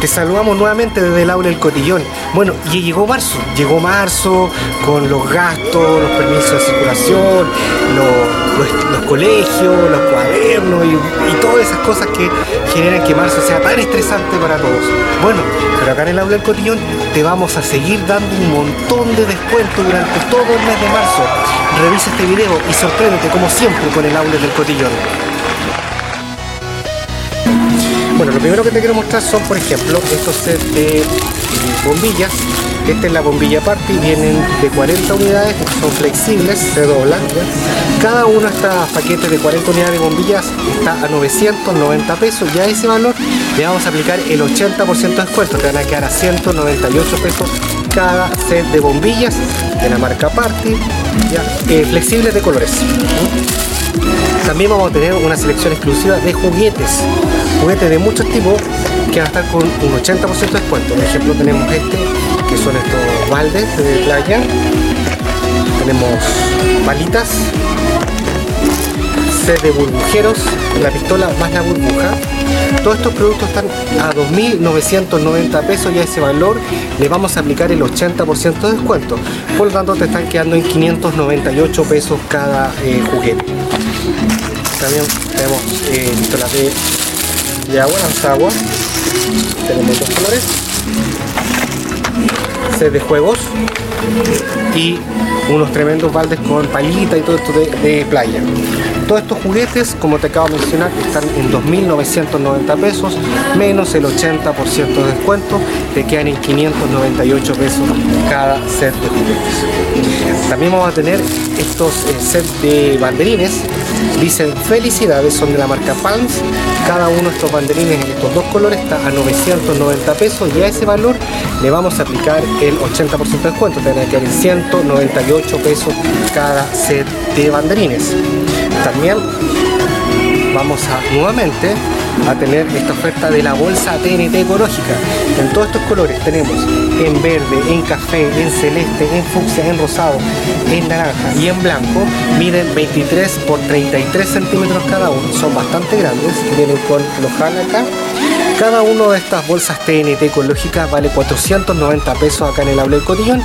Te saludamos nuevamente desde el aula del cotillón. Bueno, y llegó marzo, llegó marzo con los gastos, los permisos de circulación, los, colegios, los cuadernos y, y, todas esas cosas que generan que marzo sea tan estresante para todos. Bueno, pero acá en el aula del cotillón te vamos a seguir dando un montón de descuentos durante todo el mes de marzo. Revisa este video y sorpréndete como siempre con el aula del cotillón. Bueno, lo primero que te quiero mostrar son, por ejemplo, estos sets de bombillas. Esta es la bombilla party, vienen de 40 unidades, son flexibles, se doblan. Cada uno de estos paquetes de 40 unidades de bombillas está a 990 pesos. Ya ese valor le vamos a aplicar el 80% de descuento, te van a quedar a 198 pesos cada set de bombillas de la marca Party, eh, flexibles de colores. También vamos a tener una selección exclusiva de juguetes, juguetes de muchos tipos que van a estar con un 80% de descuento. Por ejemplo, tenemos este, que son estos baldes de playa. Tenemos balitas, set de burbujeros, la pistola más la burbuja. Todos estos productos están a 2.990 pesos y a ese valor le vamos a aplicar el 80% de descuento. Por lo tanto te están quedando en 598 pesos cada eh, juguete. También tenemos eh, pistolas de, de agua, agua Tenemos dos colores. Set de juegos y unos tremendos baldes con palita y todo esto de, playa. Todos estos juguetes, como te acabo de mencionar, están en 2.990 pesos, menos el 80% de descuento, te quedan en 598 pesos cada set de juguetes. También vamos a tener estos eh, sets de banderines, dicen felicidades, son de la marca Palms, cada uno de estos banderines en estos dos colores está a 990 pesos y a ese valor le vamos a aplicar el 80% de descuento, te van a quedar en 198 pesos cada set de banderines. También vamos nuevamente a tener esta oferta de la bolsa TNT ecológica. En todos estos colores tenemos en verde, en café, en celeste, en fucsia, en rosado, en naranja y en blanco. Miden 23 por 33 centímetros cada uno. Son bastante grandes. Vienen con los acá cada una de estas bolsas TNT ecológicas vale 490 pesos acá en el Aula del Cotillón,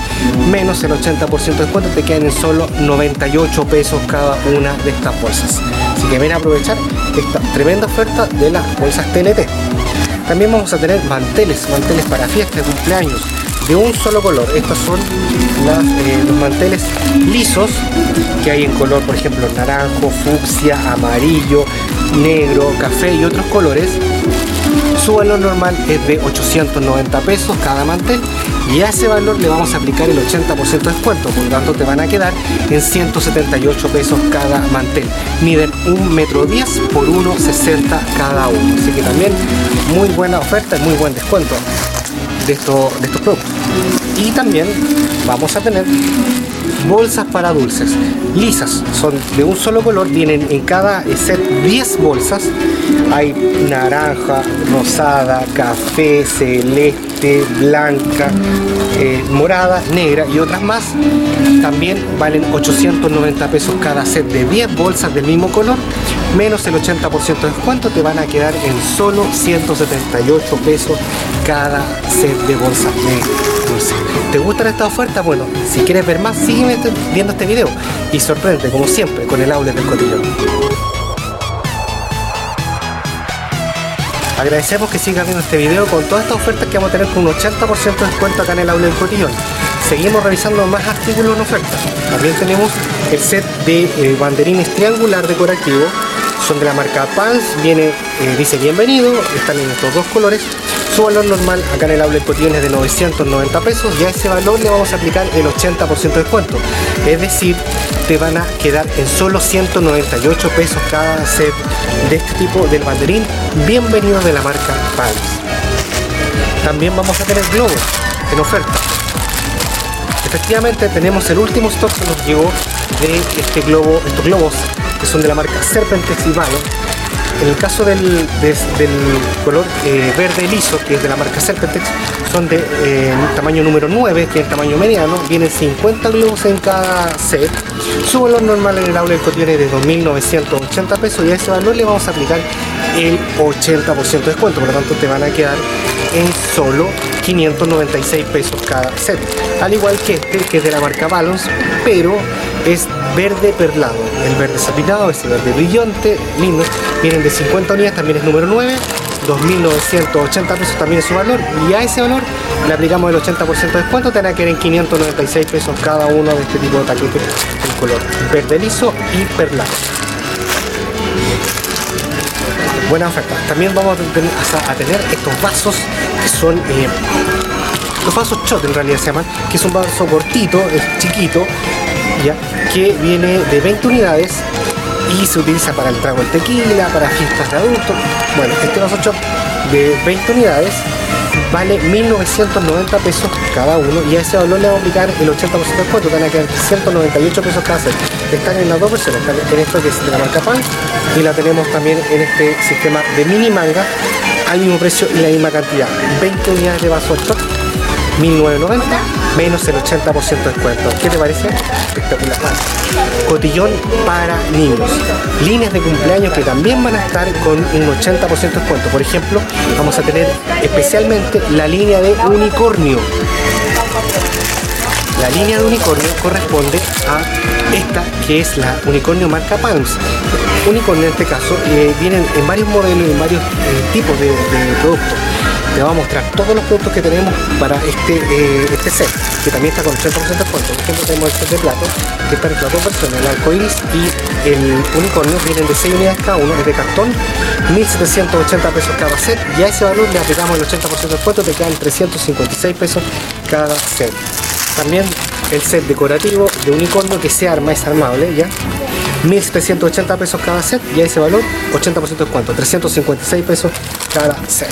menos el 80% de descuento, te quedan en solo 98 pesos cada una de estas bolsas. Así que ven a aprovechar esta tremenda oferta de las bolsas TNT. También vamos a tener manteles, manteles para fiestas, cumpleaños, de un solo color. Estos son eh, los manteles lisos que hay en color, por ejemplo, naranjo, fucsia, amarillo, negro, café y otros colores su valor normal es de 890 pesos cada mantel y a ese valor le vamos a aplicar el 80% de descuento, por lo tanto te van a quedar en 178 pesos cada mantel. Miden 1 metro 10 por 1,60 cada uno, así que también muy buena oferta y muy buen descuento de, esto, de estos productos. Y también vamos a tener bolsas para dulces. Lisas son de un solo color vienen en cada set 10 bolsas. Hay naranja rosada café celeste blanca eh, morada negra y otras más. También valen 890 pesos cada set de 10 bolsas del mismo color. Menos el 80% de descuento te van a quedar en solo 178 pesos cada set de bolsas de ¿Te gustan estas ofertas? Bueno, si quieres ver más, sígueme viendo este video y sorprende, como siempre, con el aula del cotillón. Agradecemos que sigas viendo este video con todas estas ofertas que vamos a tener con un 80% de descuento acá en el aula del cotillón. Seguimos revisando más artículos en oferta. También tenemos el set de eh, banderines triangular decorativo. De la marca Pans, viene, eh, dice bienvenido, están en estos dos colores su valor normal acá en el outlet cotillón es de 990 pesos y a ese valor le vamos a aplicar el 80% de descuento. Es decir, te van a quedar en solo 198 pesos cada set de este tipo del banderín. Bienvenido de la marca Pals. También vamos a tener globos en oferta. Efectivamente tenemos el último stock que nos llegó de este globo, estos globos que son de la marca Serpentex y en el caso del, color eh, verde liso, que es de la marca Serpentex, son de eh, tamaño número 9, que es el tamaño mediano, vienen 50 globos en cada set. Su valor normal en el aula del cotillón es de 2.980 pesos y a ese valor le vamos a aplicar el 80% de descuento, por lo tanto te van a quedar en solo 596 pesos cada set. Al igual que este, que es de la marca Balance, pero es verde perlado. El verde sapinado, ese verde brillante, lindo. Vienen de 50 unidades, también es número 9. 2.980 pesos también es su valor y a ese valor le aplicamos el 80% de descuento, tendrá que ir en 596 pesos cada uno de este tipo de taquetes en color verde liso y perlado. Buena oferta. También vamos a tener, estos vasos que son eh, los vasos shot en realidad se llaman, que es un vaso cortito, es chiquito, ya, que viene de 20 unidades y se utiliza para el trago del tequila, para fiestas de adultos. Bueno, este vaso shot de 20 unidades vale 1990 pesos cada uno y a ese valor le vamos a aplicar el 80% de descuento, van a quedar 198 pesos cada set. Están en las dos versiones, están en esto que es de la marca Pan y la tenemos también en este sistema de mini manga al mismo precio y la misma cantidad. 20 unidades de vaso shot 1990 menos el 80% de descuento. ¿Qué te parece? Espectacular. Cotillón para niños. Líneas de cumpleaños que también van a estar con un 80% de descuento. Por ejemplo, vamos a tener especialmente la línea de unicornio. La línea de unicornio corresponde a esta que es la unicornio marca Pams. Unicornio en este caso eh, vienen en varios modelos y en varios eh, tipos de productos te va a mostrar todos los productos que tenemos para este, eh, este set, que también está con 80% de descuento. Por ejemplo, tenemos el set de plato, que está en las dos versiones, el arcoiris y el unicornio, vienen de 6 unidades cada uno, es de cartón, 1780 pesos cada set, y a ese valor le aplicamos el 80% de descuento, te quedan 356 pesos cada set. También el set decorativo de unicornio que se arma, es armable, ¿ya? 1780 pesos cada set. Y a ese valor 80% de descuento, 356 pesos cada set.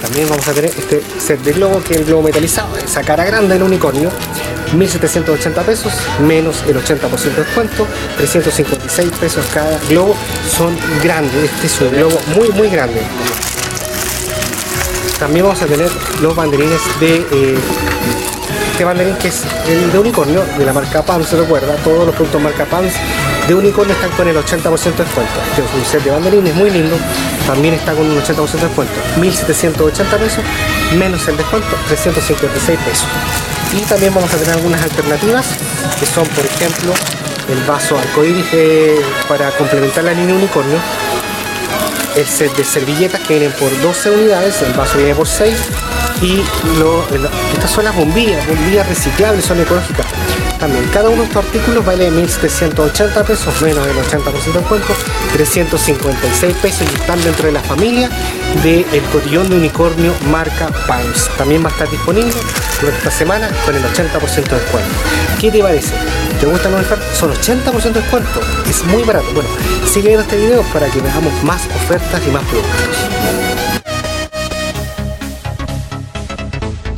También vamos a tener este set de globo, que es el globo metalizado, esa cara grande del unicornio, 1780 pesos, menos el 80% de descuento, 356 pesos cada globo, son grandes, este es un globo muy muy grande. También vamos a tener los banderines de eh, este banderín que es el de unicornio de la marca PAMS, se recuerda, todos los productos marca PAMS de unicornio están con el 80% de descuento. Este es un set de banderines muy lindo, también está con un 80% de descuento. 1780 pesos menos el descuento, 356 pesos. Y también vamos a tener algunas alternativas que son, por ejemplo, el vaso arcoíris eh, para complementar la línea unicornio, el set de servilletas que vienen por 12 unidades, el vaso viene por 6 y estas son las bombillas, bombillas reciclables, son ecológicas. También cada uno de estos artículos vale 1.780 pesos, menos del 80% de descuento, 356 pesos y están dentro de la familia del cotillón de unicornio marca Pines. También va a estar disponible durante esta semana con el 80% de descuento. ¿Qué te parece? ¿Te gustan los ofertas? Son 80% de descuento. Es muy barato. Bueno, sigue este video para que veamos más ofertas y más productos.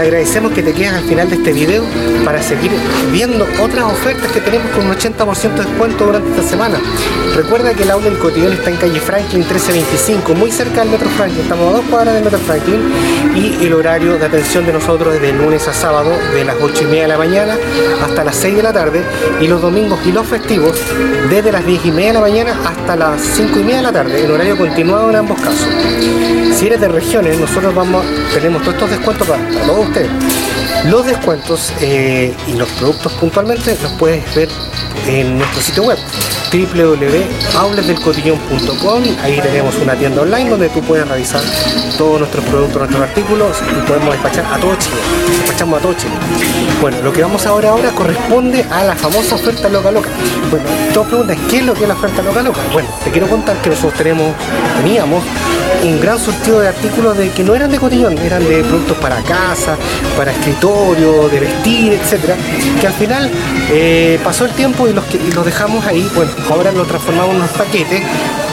te agradecemos que te quedes al final de este video para seguir viendo otras ofertas que tenemos con un 80% de descuento durante esta semana. Recuerda que el aula del cotillón está en calle Franklin 1325, muy cerca del Metro Franklin, estamos a dos cuadras del Metro Franklin y el horario de atención de nosotros es de lunes a sábado de las 8 y media de la mañana hasta las 6 de la tarde y los domingos y los festivos desde las 10 y media de la mañana hasta las 5 y media de la tarde, en horario continuado en ambos casos. Si eres de regiones, nosotros vamos, tenemos todos estos descuentos para todos Los descuentos eh, y los productos puntualmente los puedes ver en nuestro sitio web www.auletdelcotillón.com ahí tenemos una tienda online donde tú puedes revisar todos nuestros productos, nuestros artículos y podemos despachar a todo Chile. Despachamos a todo Chile. Bueno, lo que vamos ahora ahora corresponde a la famosa oferta loca loca bueno, todos preguntan, ¿qué es lo que es la oferta loca loca? bueno, te quiero contar que nosotros tenemos, teníamos un gran surtido de artículos de que no eran de cotillón, eran de productos para casa, para escritorio, de vestir, etcétera, que al final eh, pasó el tiempo y los, los dejamos ahí, bueno, ahora lo transformamos en unos paquetes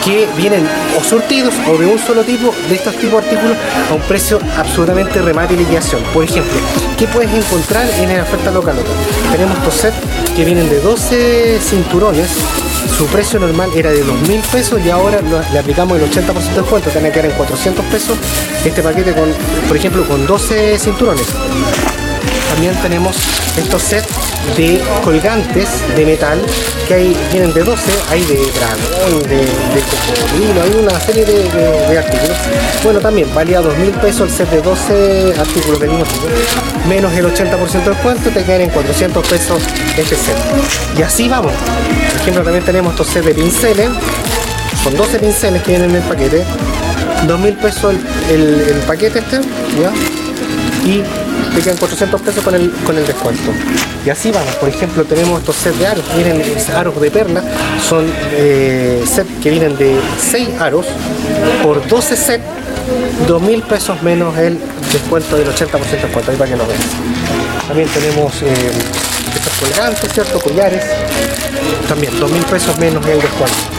que vienen o surtidos o de un solo tipo de estos tipos de artículos a un precio absolutamente remate y liquidación. Por ejemplo, ¿qué puedes encontrar en la oferta local? Tenemos estos sets que vienen de 12 cinturones su precio normal era de 2.000 pesos y ahora le aplicamos el 80% de descuento, tiene que quedar en 400 pesos este paquete con, por ejemplo, con 12 cinturones. También tenemos estos sets de colgantes de metal que hay, vienen de 12, hay de dragón, de, de cocodrilo, hay una serie de, artículos. Bueno, también valía 2 mil pesos el set de 12 artículos tipo, menos el 80% de descuento, te quedan en 400 pesos este set. Y así vamos. Por ejemplo, también tenemos estos sets de pinceles, son 12 pinceles que vienen en el paquete, 2 mil pesos el, paquete este, ¿ya? Y te quedan 400 pesos con el, con el descuento. Y así vamos, por ejemplo, tenemos estos sets de aros, vienen aros de perla, son eh, sets que vienen de 6 aros por 12 sets, 2 mil pesos menos el descuento del 80% de descuento, ahí para que lo veas. También tenemos eh, estos colgantes, ¿cierto? Collares, también 2 mil pesos menos el descuento.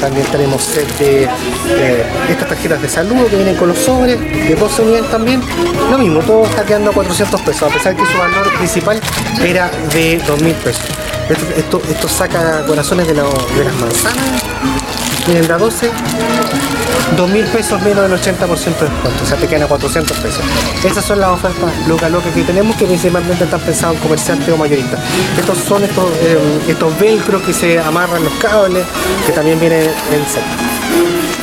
También tenemos set de eh, estas tarjetas de saludo que vienen con los sobres, de 12 unidades también. Lo mismo, todo está quedando a 400 pesos, a pesar que su valor principal era de 2.000 pesos. Esto, esto, saca corazones de, de las manzanas de 12, 2 mil pesos menos del 80% de descuento, o sea, te quedan a 400 pesos. Esas son las ofertas loca loca que tenemos, que principalmente están pensados en comerciantes o mayoristas. Estos son estos, eh, estos velcro que se amarran los cables, que también vienen en set.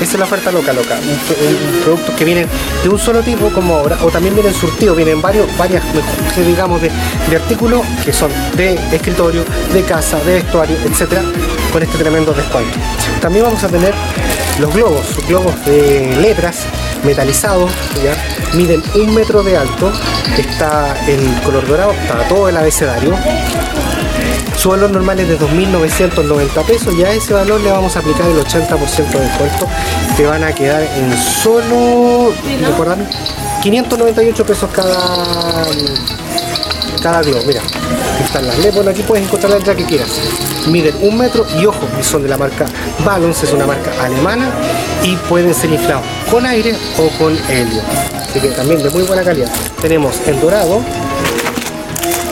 Esa es la oferta loca, loca. Un, producto que vienen de un solo tipo como ahora, o también vienen surtidos, vienen varios, varias, digamos, de, de artículos que son de escritorio, de casa, de vestuario, etcétera, con este tremendo descuento. También vamos a tener los globos, globos de letras metalizados, ¿ya? miden un metro de alto, está en color dorado, está todo el abecedario. Su valor normal es de 2.990 pesos y a ese valor le vamos a aplicar el 80% de descuento. Te van a quedar en solo, ¿recuerdan? 598 pesos cada cada globo. Mira, están las Bueno, aquí puedes encontrar la que quieras. Miden un metro y ojo, son de la marca Balance, es una marca alemana y pueden ser inflados con aire o con helio. Así que también de muy buena calidad. Tenemos en dorado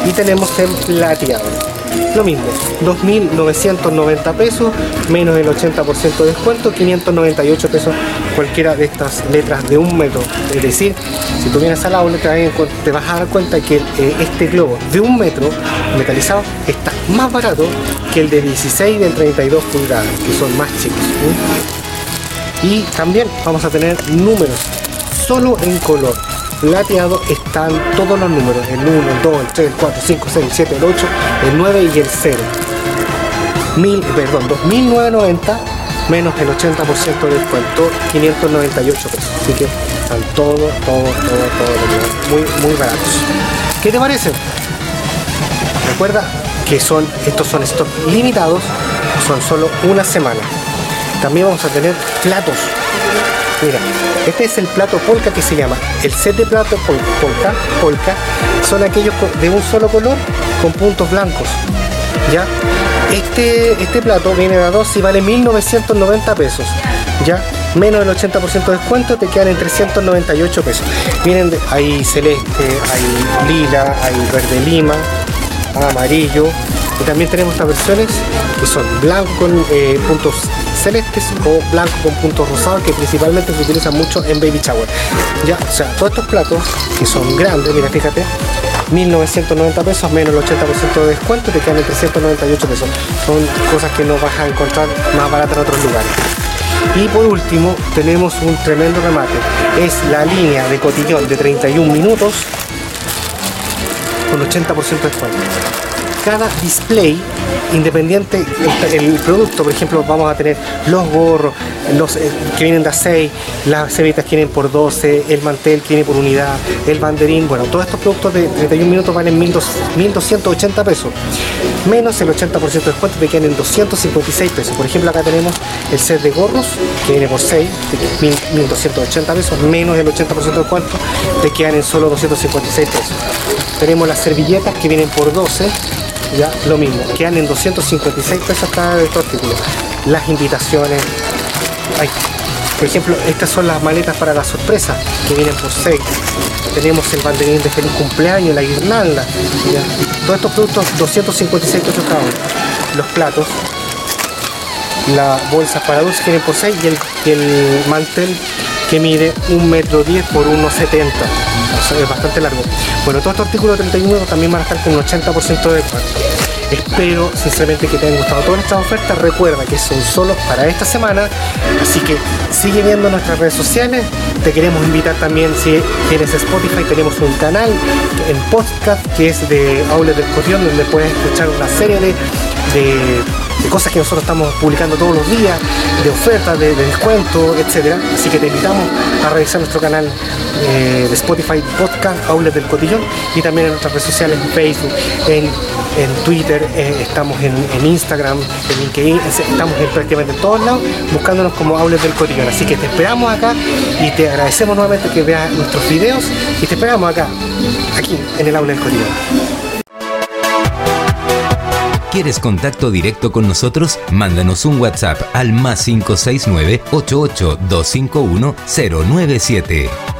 y tenemos en plateado. Lo mismo, 2.990 pesos, menos el 80% de descuento, 598 pesos cualquiera de estas letras de un metro. Es decir, si tú vienes al aula te vas a dar cuenta que eh, este globo de un metro metalizado está más barato que el de 16 y de 32 pulgadas, que son más chicos. Y también vamos a tener números solo en color plateado están todos los números, el 1, el 2, el 3, el 4, el 5, el 6, el 7, el 8, el 9 y el 0. Mil, perdón, 2.990 menos el 80% de descuento, 598 pesos. Así que están todos, todos, todos, todos muy, muy baratos. ¿Qué te parece? Recuerda que son, estos son stocks limitados, son solo una semana. También vamos a tener platos Mira, este es el plato polka que se llama. El set de plato polka, polka son aquellos de un solo color con puntos blancos. ¿Ya? Este, este plato viene a dos y vale 1990 pesos. ¿Ya? Menos del 80% de descuento te quedan en 398 pesos. Vienen de, hay celeste, hay lila, hay verde lima, amarillo. Y también tenemos estas versiones que son blanco con eh, puntos celestes o blanco con puntos rosados que principalmente se utilizan mucho en baby shower. Ya, o sea, todos estos platos que son grandes, mira, fíjate, 1990 pesos menos el 80% de descuento te quedan en 398 pesos. Son cosas que no vas a encontrar más baratas en otros lugares. Y por último tenemos un tremendo remate. Es la línea de cotillón de 31 minutos con 80% de descuento cada display independiente el, producto, por ejemplo, vamos a tener los gorros, eh, que vienen de a 6, las cebitas que vienen por 12, el mantel que viene por unidad, el banderín, bueno, todos estos productos de 31 minutos valen 1280 pesos, menos el 80% de descuento te quedan en 256 pesos. Por ejemplo, acá tenemos el set de gorros que viene por 6, 1280 pesos, menos el 80% de descuento te quedan en solo 256 pesos. Tenemos las servilletas que vienen por 12 ya lo mismo, quedan en 256 pesos cada de estos artículos. Las invitaciones, por ejemplo, estas son las maletas para la sorpresa que vienen por 6. Tenemos el banderín de feliz cumpleaños, la guirnalda, todos estos productos 256 pesos cada. Los platos, las bolsas para dulces que vienen por 6 y el, mantel que mide 1 metro 10 por 1,70. es bastante largo. Bueno, todos estos artículos de 31 también van a estar con un 80% de descuento. Espero sinceramente que te hayan gustado todas nuestras ofertas. Recuerda que son solo para esta semana. Así que sigue viendo nuestras redes sociales. Te queremos invitar también, si tienes Spotify, tenemos un canal en podcast que es de Aules del Cotillón, donde puedes escuchar una serie de, cosas que nosotros estamos publicando todos los días, de ofertas, de, descuentos, etc. Así que te invitamos a revisar nuestro canal eh, de Spotify Podcast, Aules del Cotillón, y también en nuestras redes sociales, en Facebook, en en Twitter, eh, estamos en, Instagram, en LinkedIn, estamos en prácticamente en todos lados buscándonos como Aules del Cotillón. Así que te esperamos acá y te agradecemos nuevamente que veas nuestros videos y te esperamos acá, aquí en el Aula del Cotillón. ¿Quieres contacto directo con nosotros? Mándanos un WhatsApp al más 569 88 251 097.